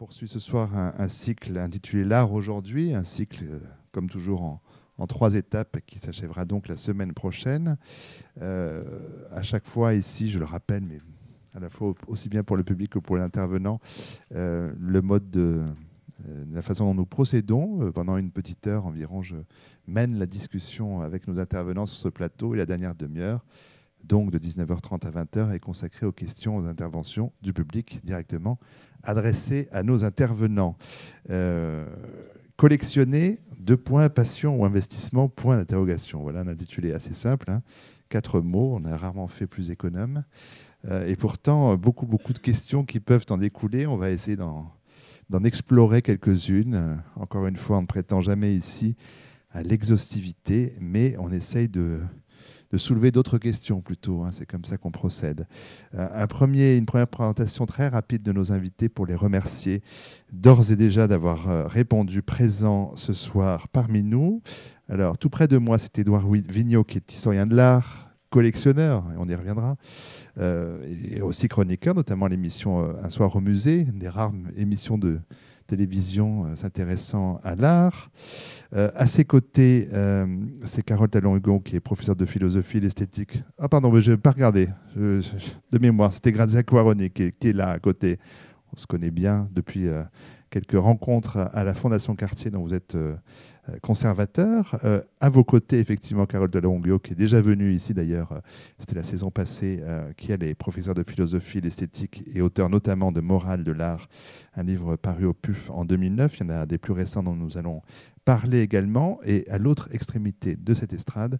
poursuit ce soir un, cycle intitulé L'art aujourd'hui, un cycle, euh, comme toujours, en, trois étapes qui s'achèvera donc la semaine prochaine. Euh, à chaque fois, ici, je le rappelle, mais à la fois aussi bien pour le public que pour l'intervenant, euh, le mode de, la façon dont nous procédons. pendant une petite heure environ, je mène la discussion avec nos intervenants sur ce plateau et la dernière demi-heure donc de 19h30 à 20h, est consacrée aux questions, aux interventions du public directement adressées à nos intervenants. Euh, collectionner, deux points, passion ou investissement, point d'interrogation. Voilà un intitulé assez simple, hein. quatre mots, on a rarement fait plus économe. Euh, et pourtant, beaucoup, beaucoup de questions qui peuvent en découler. On va essayer d'en explorer quelques-unes. Encore une fois, on ne prétend jamais ici à l'exhaustivité, mais on essaye de de soulever d'autres questions plutôt. Hein. c'est comme ça qu'on procède. Euh, un premier, une première présentation très rapide de nos invités pour les remercier d'ores et déjà d'avoir euh, répondu présent ce soir parmi nous. Alors, tout près de moi, c'est Édouard Vigneault, qui est historien de l'art, collectionneur, et on y reviendra, euh, et aussi chroniqueur, notamment l'émission Un soir au musée, une des rares émissions de télévision euh, s'intéressant à l'art. Euh, à ses côtés, euh, c'est Carole Talon-Hugon qui est professeure de philosophie et d'esthétique. Ah pardon, mais je n'ai pas regardé de mémoire. C'était Grazia Quaroni qui, qui, est là à côté. On se connaît bien depuis quelques rencontres à la Fondation Cartier dont vous êtes conservateur. Euh, à vos côtés, effectivement, Carole Delonglio, qui est déjà venue ici d'ailleurs, euh, c'était la saison passée, qui est professeure de philosophie, d'esthétique et auteur notamment de Morale de l'art, un livre paru au PUF en 2009. Il y en a des plus récents dont nous allons parler également. Et à l'autre extrémité de cette estrade,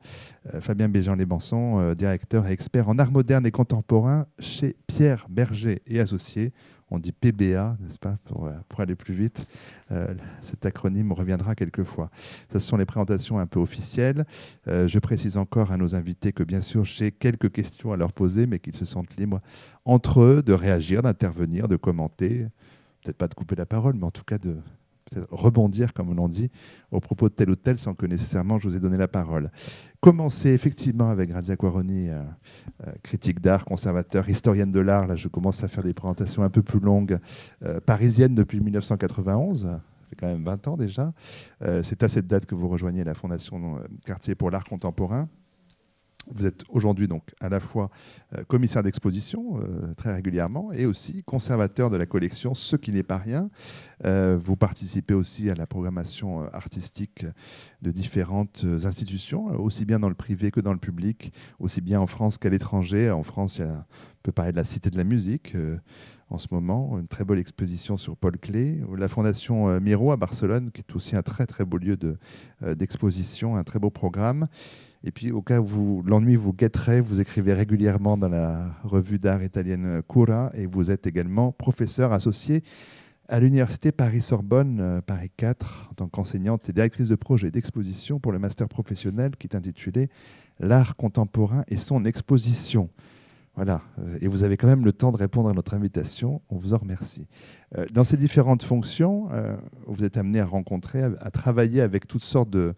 Fabien Béjean-Lébanson, directeur et expert en art moderne et contemporain chez Pierre Berger et Associés on dit PBA, n'est-ce pas, pour, euh, pour, aller plus vite. Euh, cet acronyme reviendra quelquefois. Ce sont les présentations un peu officielles. Euh, je précise encore à nos invités que bien sûr j'ai quelques questions à leur poser, mais qu'ils se sentent libres entre eux de réagir, d'intervenir, de commenter. Peut-être pas de couper la parole, mais en tout cas de, rebondir, comme on en dit, au propos de tel ou tel sans que nécessairement je vous ai donné la parole. Commencer effectivement avec Grazia Quaroni, euh, euh, critique d'art, conservateur, historienne de l'art. Là, je commence à faire des présentations un peu plus longues, euh, parisienne depuis 1991 c'est quand même 20 ans déjà. c'est à cette date que vous rejoignez la Fondation Quartier pour l'art contemporain. Vous êtes aujourd'hui donc à la fois euh, commissaire d'exposition euh, très régulièrement et aussi conservateur de la collection, ce qui n'est pas rien. Euh, vous participez aussi à la programmation artistique de différentes institutions, aussi bien dans le privé que dans le public, aussi bien en France qu'à l'étranger. En France, il on peut parler de la Cité de la musique en ce moment, une très belle exposition sur Paul Klee, la Fondation Miro à Barcelone, qui est aussi un très très beau lieu d'exposition, un très beau programme. Et puis, au cas où l'ennui vous guetterait, vous écrivez régulièrement dans la revue d'art italienne Cura et vous êtes également professeur associé à l'Université Paris-Sorbonne, euh, Paris 4, en tant qu'enseignante et directrice de projet d'exposition pour le master professionnel qui est intitulé L'art contemporain et son exposition. Voilà, euh, et vous avez quand même le temps de répondre à notre invitation, on vous en remercie. Euh, dans ces différentes fonctions, vous êtes amené à rencontrer, à travailler avec toutes sortes de,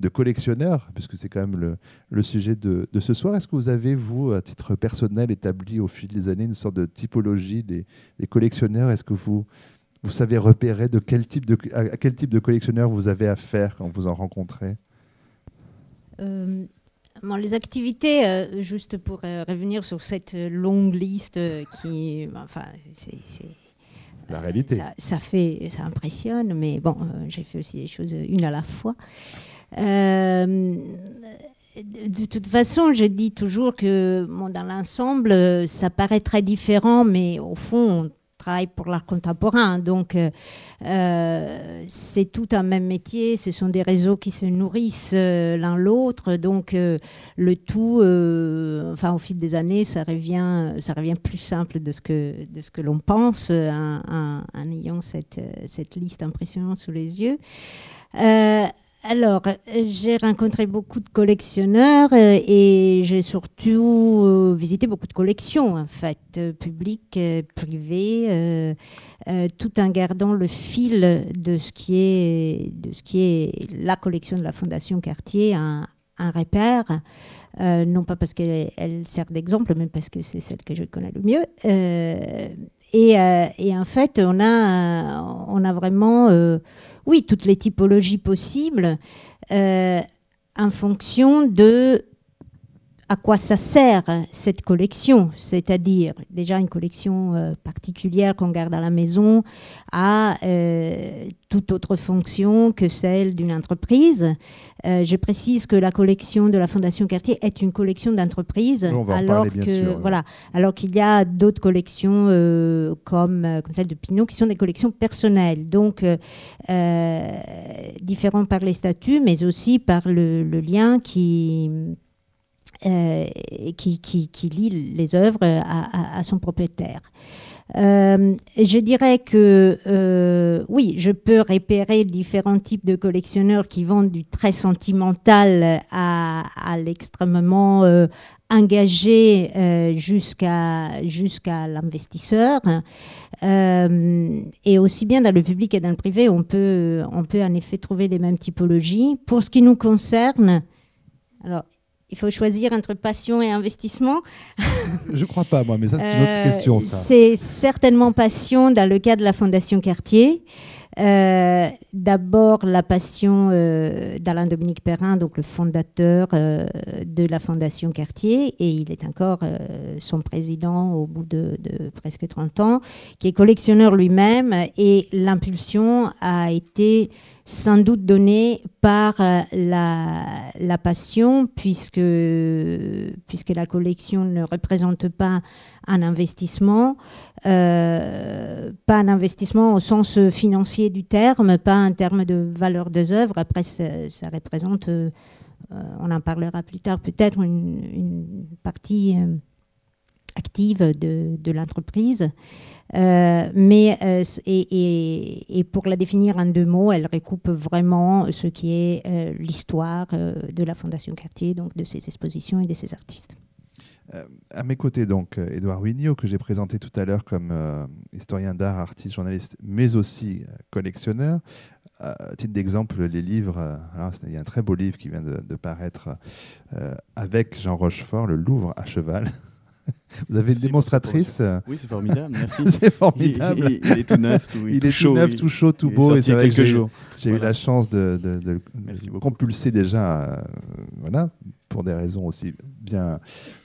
de collectionneurs, puisque c'est quand même le, sujet de, ce soir. Est-ce que vous avez, vous, à titre personnel, établi au fil des années une sorte de typologie des, collectionneurs? Est-ce que vous, vous savez repérer de quel type de, à quel type de collectionneur vous avez affaire quand vous en rencontrez? Euh, les activités, euh, juste pour euh, revenir sur cette longue liste qui, enfin, c'est la réalité. Ça, ça, fait, ça impressionne, mais bon, j'ai fait aussi des choses une à la fois. Euh, de toute façon, je dis toujours que dans l'ensemble, ça paraît très différent, mais au fond, on travaille pour l'art contemporain. Donc, euh, c'est tout un même métier. Ce sont des réseaux qui se nourrissent euh, l'un l'autre. Donc, le tout, enfin, au fil des années, ça revient, ça revient plus simple de ce que, de ce que l'on pense en, ayant cette, cette liste impressionnante sous les yeux. Alors, j'ai rencontré beaucoup de collectionneurs euh, et j'ai surtout euh, visité beaucoup de collections, en fait, euh, publiques, privées, tout en gardant le fil de ce qui est, de ce qui est la collection de la Fondation Cartier, un, repère. non pas parce qu'elle sert d'exemple, mais parce que c'est celle que je connais le mieux. Et, en fait, on a, a vraiment, oui, toutes les typologies possibles en fonction de à quoi ça sert cette collection, c'est-à-dire déjà une collection euh, particulière qu'on garde à la maison à euh, toute autre fonction que celle d'une entreprise. Euh, je précise que la collection de la Fondation Cartier est une collection d'entreprise, alors que voilà, alors qu'il y a d'autres collections comme comme celle de Pinot qui sont des collections personnelles, donc différentes par les statuts, mais aussi par le lien qui euh, qui, qui, lie les œuvres à, son propriétaire. Euh, je dirais que euh, oui, je peux repérer différents types de collectionneurs qui vont du très sentimental à, l'extrêmement engagé jusqu'à jusqu'à l'investisseur. et aussi bien dans le public et dans le privé, on peut, on peut en effet trouver les mêmes typologies. Pour ce qui nous concerne, alors il faut choisir entre passion et investissement. Je crois pas, moi, mais ça, c'est une autre euh, question. C'est certainement passion dans le cas de la Fondation Cartier. Euh, d'abord, la passion euh, d'Alain Dominique Perrin, donc le fondateur de la Fondation Cartier, et il est encore son président au bout de, presque 30 ans, qui est collectionneur lui-même, et l'impulsion a été sans doute donné par euh, la, passion, puisque, puisque la collection ne représente pas un investissement, euh, pas un investissement au sens financier du terme, pas en termes de valeur des œuvres. Après, ça, représente, euh, on en parlera plus tard, peut-être une, partie active de, l'entreprise. Euh, mais euh, et, pour la définir en deux mots, elle recoupe vraiment ce qui est euh, l'histoire de la Fondation Cartier, donc de ses expositions et de ses artistes. À mes côtés, donc, Édouard Wignot, que j'ai présenté tout à l'heure comme historien d'art, artiste, journaliste, mais aussi collectionneur. À titre d'exemple, les livres, alors, il y a un très beau livre qui vient de, de paraître avec Jean Rochefort, Le Louvre à cheval, Vous avez une démonstratrice Oui, c'est formidable, merci. c'est formidable. Il, est tout neuf, tout, il, est chaud, tout neuf, tout chaud, tout beau. Et c'est quelques jours. J'ai eu la chance de, de, compulser déjà, euh, voilà, pour des raisons aussi bien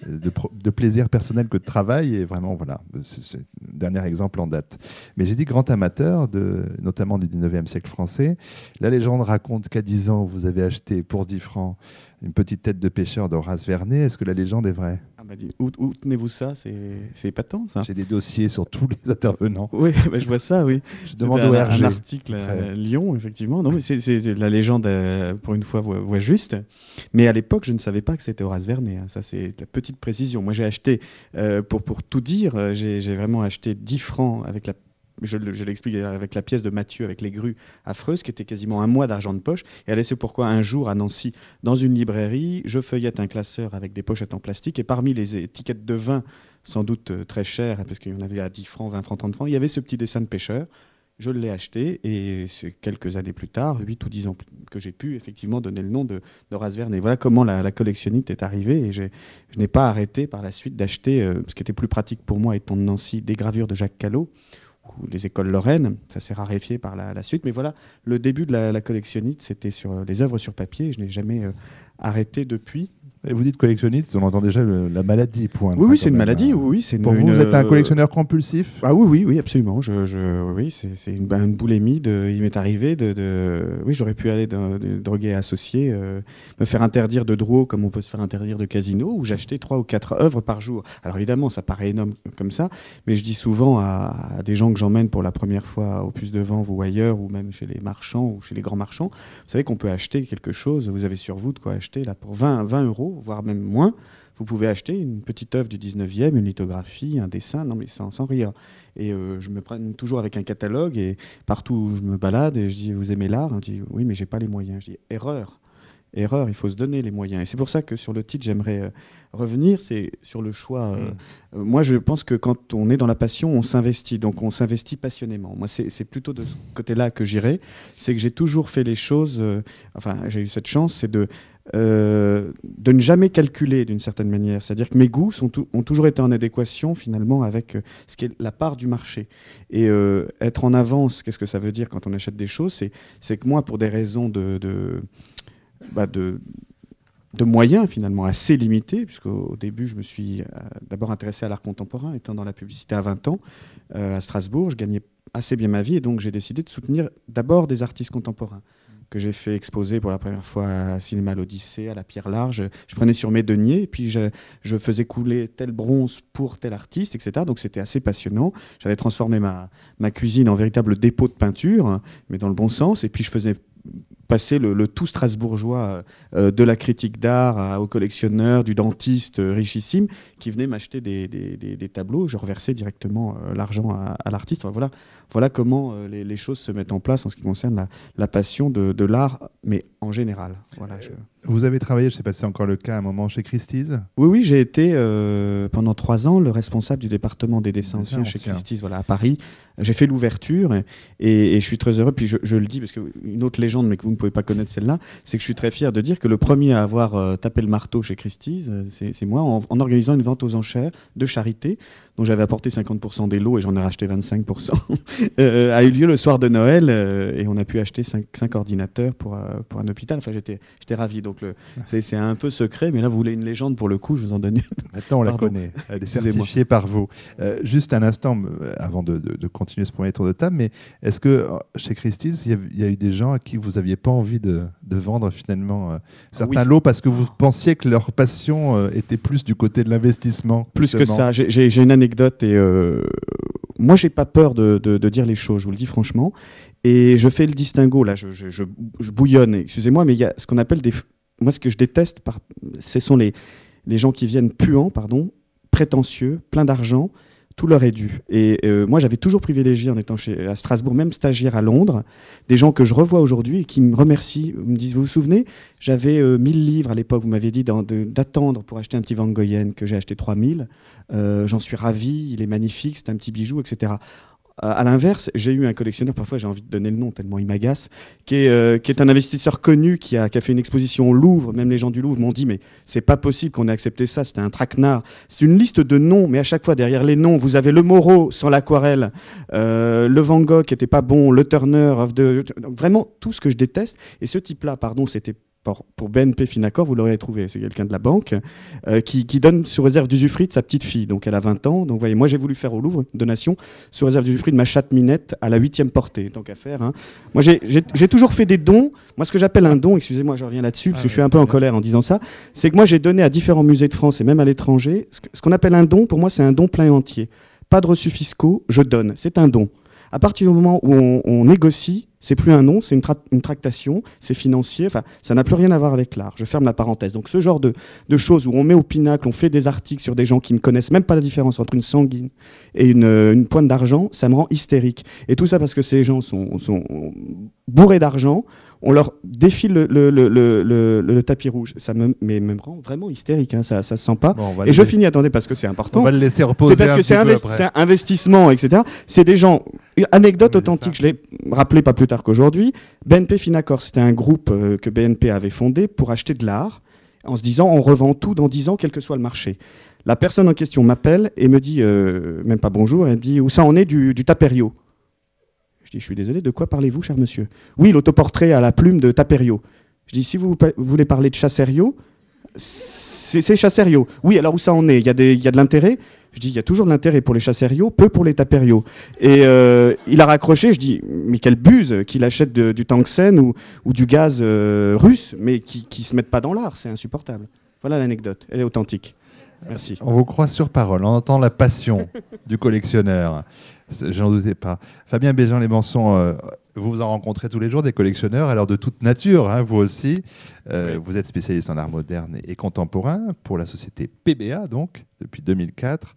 euh, de, plaisir personnel que de travail. Et vraiment, voilà, dernier exemple en date. Mais j'ai dit grand amateur, notamment du 19e siècle français. La légende raconte qu'à 10 ans, vous avez acheté pour 10 francs une petite tête de pêcheur d'Horace Vernet. Est-ce que la légende est vraie? Ah bah, Où, tenez-vous ça? C'est épatant, ça. J'ai des dossiers sur tous les intervenants. Oui, bah, je vois ça, oui. Je demande au un, un article à Lyon, effectivement. Non, mais c'est la légende, euh, pour une fois, voix, juste. Mais à l'époque, je ne savais pas que c'était Horace Vernet. Hein. Ça, c'est la petite précision. Moi, j'ai acheté, euh, pour, pour tout dire, euh, j'ai vraiment acheté 10 francs avec la je, l'explique avec la pièce de Mathieu, avec les grues affreuses, qui était quasiment un mois d'argent de poche. Et elle c'est pourquoi un jour à Nancy, dans une librairie, je feuillette un classeur avec des pochettes en plastique. Et parmi les étiquettes de vin, sans doute très chères, parce qu'il y en avait à 10 francs, 20 francs, 30 francs, il y avait ce petit dessin de pêcheur. Je l'ai acheté et c'est quelques années plus tard, 8 ou 10 ans que j'ai pu effectivement donner le nom de, de Verne. Et voilà comment la, collectionnite est arrivée. Et je n'ai pas arrêté par la suite d'acheter, euh, ce qui était plus pratique pour moi étant de Nancy, des gravures de Jacques Callot les écoles lorraines. Ça s'est raréfié par la, suite. Mais voilà, le début de la, collectionnite, c'était sur les œuvres sur papier. Je n'ai jamais euh, arrêté depuis. Et vous dites collectionniste, on entend déjà la maladie. Point, oui, oui, c'est une maladie. Oui, c'est Pour vous, vous êtes un collectionneur compulsif? Ah, Oui, oui, oui, absolument. Je, je oui, c'est une, une, boulémie. De, il m'est arrivé de, de, Oui, j'aurais pu aller de, droguer associé, euh, me faire interdire de Drouot comme on peut se faire interdire de casino, où j'achetais trois ou quatre œuvres par jour. Alors évidemment, ça paraît énorme comme ça, mais je dis souvent à, à des gens que j'emmène pour la première fois au Puce de Vent ou ailleurs, ou même chez les marchands ou chez les grands marchands, vous savez qu'on peut acheter quelque chose, vous avez sur vous de quoi acheter là pour 20, 20 voire même moins, vous pouvez acheter une petite œuvre du 19e, une lithographie, un dessin, non mais sans, rire. Et euh, je me prends toujours avec un catalogue et partout où je me balade et je dis vous aimez l'art, on dit oui mais j'ai pas les moyens. Je dis erreur. Erreur, il faut se donner les moyens. Et c'est pour ça que sur le titre, j'aimerais euh, revenir, c'est sur le choix. Euh, Mm. euh, moi, je pense que quand on est dans la passion, on s'investit, donc on s'investit passionnément. Moi, c'est plutôt de ce côté-là que j'irai, c'est que j'ai toujours fait les choses, enfin, j'ai eu cette chance, c'est de, de ne jamais calculer d'une certaine manière. C'est-à-dire que mes goûts sont ont toujours été en adéquation finalement avec ce qui est la part du marché. Et être en avance, qu'est-ce que ça veut dire quand on achète des choses? C'est c'est que moi, pour des raisons de, de, bah, de, moyens finalement assez limités, puisqu'au au début, je me suis euh, d'abord intéressé à l'art contemporain, étant dans la publicité à 20 ans, euh, à Strasbourg, je gagnais assez bien ma vie, et donc j'ai décidé de soutenir d'abord des artistes contemporains que j'ai fait exposer pour la première fois à Cinéma l'Odyssée, à la Pierre Large. Je prenais sur mes deniers, et puis je, faisais couler tel bronze pour tel artiste, etc. Donc c'était assez passionnant. J'avais transformé ma, ma cuisine en véritable dépôt de peinture, mais dans le bon sens, et puis je faisais passer le, le tout strasbourgeois euh, de la critique d'art au collectionneur, du dentiste euh, richissime, qui venait m'acheter des, des- des- des tableaux. Je reversais directement euh, l'argent à, à l'artiste. Enfin, voilà, voilà comment euh, les, les choses se mettent en place en ce qui concerne la, la passion de, de l'art, mais en général. Voilà, je- Vous avez travaillé, je ne sais pas si c'est encore le cas, à un moment chez Christie's? Oui, oui, j'ai été euh, pendant trois ans le responsable du département des dessins anciens chez. Christie's, voilà, à Paris. J'ai fait l'ouverture et, et- et je suis très heureux. Puis je, je le dis parce qu'une autre légende, mais que vous ne pouvez pas connaître celle-là, c'est que je suis très fier de dire que le premier à avoir euh, tapé le marteau chez Christie's, euh, c'est moi, en, en organisant une vente aux enchères de charité, dont j'avais apporté 50% des lots et j'en ai racheté 25%, euh, a eu lieu le soir de Noël et on a pu acheter 5, ordinateurs pour, pour un hôpital. Enfin, j'étais ravi. Donc le- c'est un peu secret, mais là, vous voulez une légende pour le coup, je vous en donne une. Maintenant, on la connaît. Elle est certifiée par vous. Euh, juste un instant, avant de, de- de continuer ce premier tour de table, mais est-ce que chez Christie's, il y, a, il y a eu des gens à qui vous n'aviez pas envie de, de vendre finalement euh, certains oui. lots parce que vous pensiez que leur passion euh, était plus du côté de l'investissement Plus que ça, j'ai- une anecdote et euh, moi j'ai pas peur de, de- de dire les choses, je vous le dis franchement. Et je fais le distinguo, là je, je- je- je bouillonne, excusez-moi, mais il y a ce qu'on appelle des... Moi ce que je déteste, par- ce sont les, les gens qui viennent puants, pardon, prétentieux, plein d'argent, tout leur est dû. Et euh, moi j'avais toujours privilégié en étant chez, à Strasbourg, même stagiaire à Londres, des gens que je revois aujourd'hui et qui me remercient, me disent, vous vous souvenez, j'avais euh, 1000 livres à l'époque, vous m'avez dit d'attendre pour acheter un petit Van Goyen, que j'ai acheté 3000. Euh, J'en suis ravi, il est magnifique, c'est un petit bijou, etc. Euh, À l'inverse, j'ai eu un collectionneur, parfois j'ai envie de donner le nom tellement il m'agace, qui, est, euh, un investisseur connu qui a, fait une exposition au Louvre. Même les gens du Louvre m'ont dit mais c'est pas possible qu'on ait accepté ça, c'était un traquenard. C'est une liste de noms, mais à chaque fois derrière les noms, vous avez le Moreau sans l'aquarelle, euh, le Van Gogh qui était pas bon, le Turner, vraiment tout ce que je déteste. Et ce type-là, pardon, c'était pour, BNP Finacor, vous l'aurez trouvé, c'est quelqu'un de la banque, euh, qui, qui donne sous réserve d'usufruit de sa petite fille. Donc elle a 20 ans. Donc vous voyez, moi j'ai voulu faire au Louvre une donation sous réserve d'usufruit de ma chatte Minette à la huitième portée, tant qu'à faire. hein. Moi j'ai- toujours fait des dons. Moi ce que j'appelle un don, excusez-moi, je reviens là-dessus parce Ah que je suis un peu en colère en disant ça, c'est que moi j'ai donné à différents musées de France et même à l'étranger. Ce qu'on appelle un don, pour moi c'est un don plein et entier. Pas de reçus fiscaux, je donne. C'est un don. À partir du moment où on, négocie, c'est plus un nom, c'est une, une tractation, c'est financier, enfin, ça n'a plus rien à voir avec l'art. Je ferme la parenthèse. Donc ce genre de, de choses où on met au pinacle, on fait des articles sur des gens qui ne connaissent même pas la différence entre une sanguine et une, euh, une pointe d'argent, ça me rend hystérique. Et tout ça parce que ces gens sont, sont bourrés d'argent, on leur défile le, le- le- le- le- le tapis rouge. Ça me, mais me rend vraiment hystérique, hein, ça ne se sent pas. Bon, Et je finis, attendez, parce que c'est important. On va le laisser reposer. C'est parce que c'est investi- un investissement, etc. C'est des gens. Une Anecdote Oui, authentique, ça. je l'ai rappelé pas plus tard qu'aujourd'hui. BNP Finacor, c'était un groupe euh, que BNP avait fondé pour acheter de l'art, en se disant on revend tout dans 10 ans, quel que soit le marché. La personne en question m'appelle et me dit, euh, même pas bonjour, elle me dit où ça en est du, du Taperio? Je dis je suis désolé, de quoi parlez-vous, cher monsieur? Oui, l'autoportrait à la plume de Taperio. Je dis si vous, voulez parler de Chasserio, c'est Chasserio. Oui, alors où ça en est? Il y, a de l'intérêt? Je dis, il y a toujours de l'intérêt pour les Chasserio, peu pour les Taperio. Et euh, il a raccroché, je dis, mais quelle buse qu'il achète du tungstène ou, ou du gaz euh, russe, mais qui ne se mettent pas dans l'art, c'est insupportable. Voilà l'anecdote, elle est authentique. Merci. On vous croit sur parole, on entend la passion du collectionneur. C'est- J'en doutais pas. Fabien Béjean, les Mançons, euh, vous vous en rencontrez tous les jours des collectionneurs, alors de toute nature, hein, vous aussi. Euh, Oui. Vous êtes spécialiste en art moderne et contemporain pour la société PBA, donc, depuis 2004.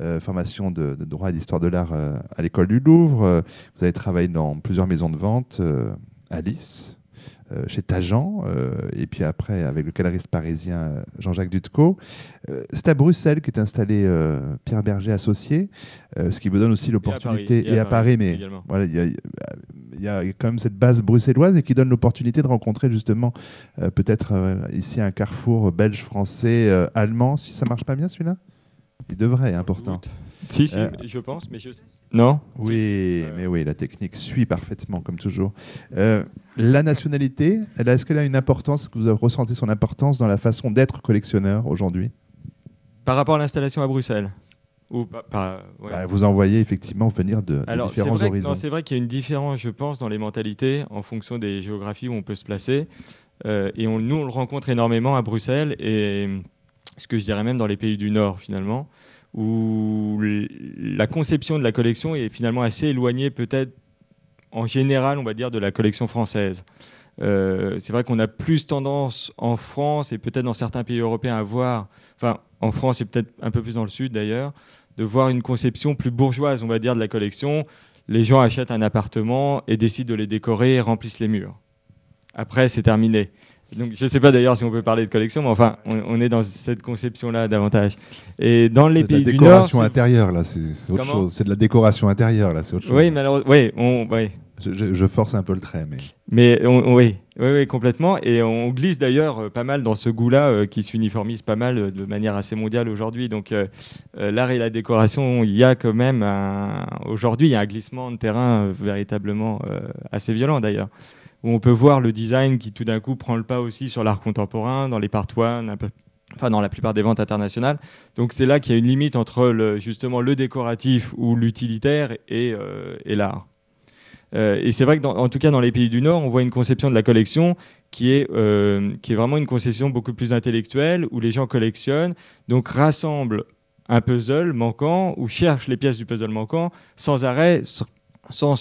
Euh, formation de, de droit et d'histoire de l'art à l'école du Louvre. Vous avez travaillé dans plusieurs maisons de vente, euh, Alice, chez Tajan, et puis après avec le galeriste parisien Jean-Jacques Dutcot. c'est à Bruxelles qu'est installé Pierre Berger associé, ce qui vous donne aussi l'opportunité, et, à Paris, mais voilà, il y, a quand même cette base bruxelloise et qui donne l'opportunité de rencontrer justement peut-être ici un carrefour belge-français, allemand, si ça marche pas bien celui-là? Il devrait, important. Si, si, euh, je pense, mais je sais. Non? Oui, mais oui, la technique suit parfaitement, comme toujours. Euh, la nationalité, est-ce qu'elle a une importance, que vous avez ressenti son importance dans la façon d'être collectionneur aujourd'hui? Par rapport à l'installation à Bruxelles? Ou bah, Vous envoyez effectivement venir de, différents horizons. C'est vrai qu'il y a une différence, je pense, dans les mentalités en fonction des géographies où on peut se placer. Euh, et on, nous, on le rencontre énormément à Bruxelles et ce que je dirais même dans les pays du Nord finalement, où la conception de la collection est finalement assez éloignée peut-être en général, on va dire, de la collection française. Euh, c'est vrai qu'on a plus tendance en France et peut-être dans certains pays européens à voir, enfin en France et peut-être un peu plus dans le sud d'ailleurs, de voir une conception plus bourgeoise, on va dire, de la collection. Les gens achètent un appartement et décident de les décorer et remplissent les murs. Après, c'est terminé. Donc, je ne sais pas d'ailleurs si on peut parler de collection, mais enfin, on, est dans cette conception-là davantage. Et dans les pays du Nord, décoration intérieure là, c'est autre chose. C'est de la décoration intérieure là, c'est autre chose. Oui, malheureusement, oui, on, oui. Je, force un peu le trait, mais. Mais oui, oui, oui, complètement. Et on glisse d'ailleurs euh, pas mal dans ce goût-là euh, qui s'uniformise pas mal euh, de manière assez mondiale aujourd'hui. Donc l'art et la décoration, il y a quand même aujourd'hui, il y a un glissement de terrain véritablement assez violent d'ailleurs où on peut voir le design qui tout d'un coup prend le pas aussi sur l'art contemporain, dans les part one, enfin dans la plupart des ventes internationales. Donc c'est là qu'il y a une limite entre justement le décoratif ou l'utilitaire et, euh, l'art. Euh, et c'est vrai que, en tout cas, dans les pays du Nord, on voit une conception de la collection qui est, euh, qui est vraiment une conception beaucoup plus intellectuelle, où les gens collectionnent, donc rassemblent un puzzle manquant ou cherchent les pièces du puzzle manquant sans arrêt, sans